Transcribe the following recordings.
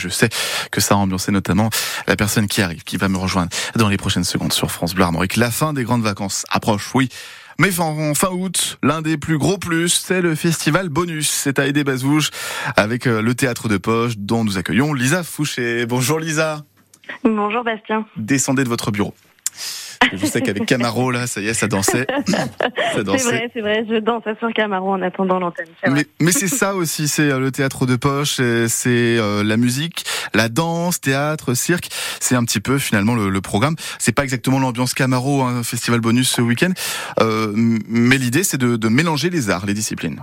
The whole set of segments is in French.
Je sais que ça a ambiancé notamment la personne qui arrive, qui va me rejoindre dans les prochaines secondes sur France Bleu Armorique. La fin des grandes vacances approche, oui. Mais en fin août, l'un des plus gros plus, c'est le festival Bonus. C'est à Aidé Bazouge avec euh, le théâtre de poche dont nous accueillons Lisa Fouché. Bonjour Lisa. Bonjour Bastien. Descendez de votre bureau. Je sais qu'avec Camaro, là, ça y est, ça dansait. C'est vrai, c'est vrai, je danse sur Camaro en attendant l'antenne. Mais, c'est ça aussi, c'est euh, le théâtre de poche, c'est euh, la musique, la danse, théâtre, cirque. C'est un petit peu finalement le, programme. C'est pas exactement l'ambiance Camaro, un festival bonus ce week-end, euh, mais l'idée c'est de, de mélanger les arts, les disciplines.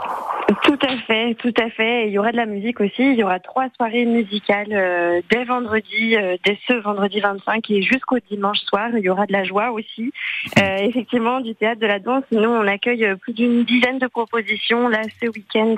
Tout à fait, tout à fait. il y aura de la musique aussi. Il y aura trois soirées musicales euh, dès vendredi, euh, dès ce vendredi 25 et jusqu'au dimanche soir. Il y aura de la joie aussi. Euh, effectivement, du théâtre, de la danse. Nous, on accueille plus d'une dizaine de propositions là ce week-end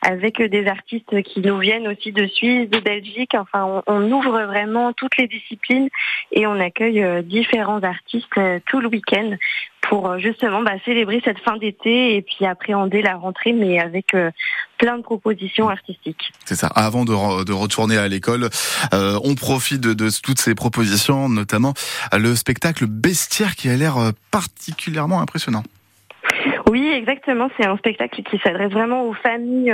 avec des artistes qui nous viennent aussi de Suisse, de Belgique. Enfin, on ouvre vraiment toutes les disciplines et on accueille différents artistes tout le week-end pour euh, justement bah, célébrer cette fin d'été et puis appréhender la rentrée, mais avec euh, plein de propositions artistiques. C'est ça. Avant de, de, retourner à l'école, euh, on profite de, de, toutes ces propositions, notamment le spectacle Bestiaire qui a l'air particulièrement impressionnant. Oui, exactement. C'est un spectacle qui s'adresse vraiment aux familles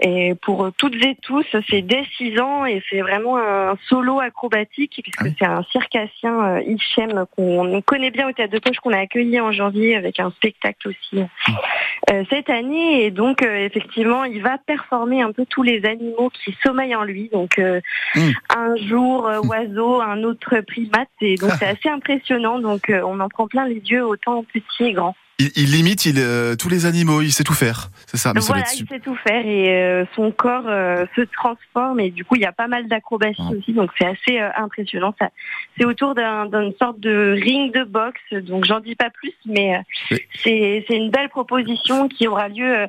et pour toutes et tous, c'est dès 6 ans et c'est vraiment un solo acrobatique puisque c'est un circassien euh, Hichem qu'on connaît bien au Théâtre de Poche qu'on a accueilli en janvier avec un spectacle aussi euh, cette année. Et donc euh, effectivement, il va performer un peu tous les animaux qui sommeillent en lui. Donc mmh. un jour oiseau, un autre primate. Et donc c'est assez impressionnant. Donc on en prend plein les yeux autant petits et grands. Il, il, limite il, euh, tous les animaux, il sait tout faire, c'est ça. Mais voilà, il sait tout faire et euh, son corps euh, se transforme et du coup il y a pas mal d'acrobaties ah. aussi, donc c'est assez impressionnant. Ça, c'est autour d'une sorte de ring de boxe, donc j'en dis pas plus, mais c'est une belle proposition qui aura lieu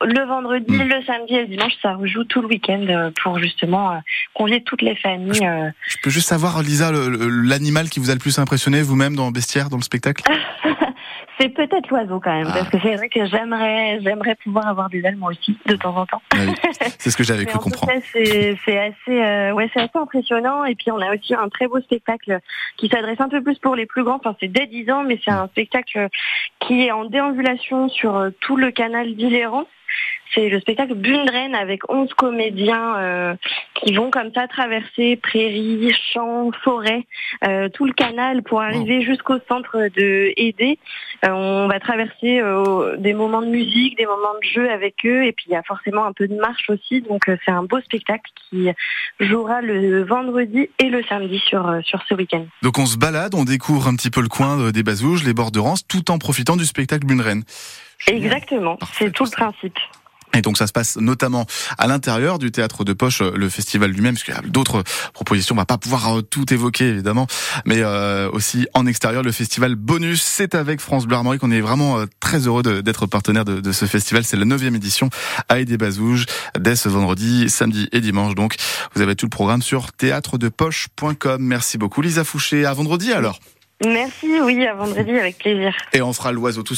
le vendredi, hmm. le samedi et le dimanche, ça rejoue tout le week-end pour justement convier toutes les familles. Je, peux juste savoir, Lisa, l'animal qui vous a le plus impressionné vous-même dans le bestiaire, dans le spectacle? C'est peut-être l'oiseau quand même, parce que c'est vrai que j'aimerais, j'aimerais pouvoir avoir des ailes moi aussi de temps en temps. c'est ce que j'avais cru comprendre. C'est, c'est assez, euh, ouais, c'est assez impressionnant. Et puis on a aussi un très beau spectacle qui s'adresse un peu plus pour les plus grands. Enfin, c'est dès 10 ans, mais c'est un spectacle qui est en déambulation sur euh, tout le canal d'Iléran. C'est le spectacle Bundren avec 11 comédiens euh, qui vont comme ça traverser prairies, champs, forêts, euh, tout le canal pour arriver jusqu'au centre de Aidé. Euh, on va traverser des moments de musique, des moments de jeu avec eux et puis il y a forcément un peu de marche aussi. Donc c'est un beau spectacle qui jouera le vendredi et le samedi sur, sur ce week-end. Donc on se balade, on découvre un petit peu le coin des Bazouges, les bords de Rance, tout en profitant du spectacle Bundren. Exactement, c'est tout le principe. Et donc ça se passe notamment à l'intérieur du théâtre de poche, le festival lui-même, parce qu'il y a d'autres propositions, on va pas pouvoir euh, tout évoquer évidemment, mais euh, aussi en extérieur, le festival bonus, c'est avec France Bleu Armorique, on est vraiment euh, très heureux d'être partenaire de, de, ce festival, c'est la neuvième édition à Aidé Bazouge, dès ce vendredi, samedi et dimanche, donc vous avez tout le programme sur théâtredepoche.com. Merci beaucoup Lisa Fouché, à vendredi alors. Merci, oui, à vendredi avec plaisir. Et on fera l'oiseau tous